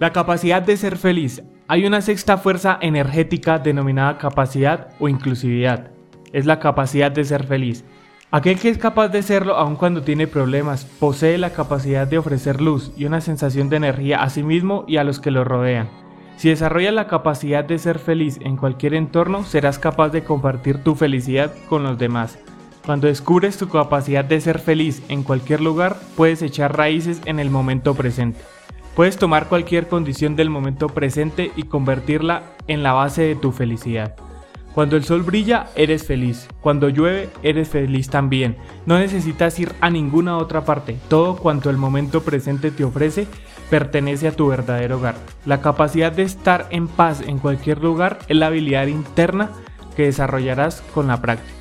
La capacidad de ser feliz. Hay una sexta fuerza energética denominada capacidad o inclusividad. Es la capacidad de ser feliz. Aquel que es capaz de serlo aun cuando tiene problemas, posee la capacidad de ofrecer luz y una sensación de energía a sí mismo y a los que lo rodean. Si desarrollas la capacidad de ser feliz en cualquier entorno, serás capaz de compartir tu felicidad con los demás. Cuando descubres tu capacidad de ser feliz en cualquier lugar, puedes echar raíces en el momento presente. Puedes tomar cualquier condición del momento presente y convertirla en la base de tu felicidad. Cuando el sol brilla, eres feliz. Cuando llueve, eres feliz también. No necesitas ir a ninguna otra parte. Todo cuanto el momento presente te ofrece pertenece a tu verdadero hogar. La capacidad de estar en paz en cualquier lugar es la habilidad interna que desarrollarás con la práctica.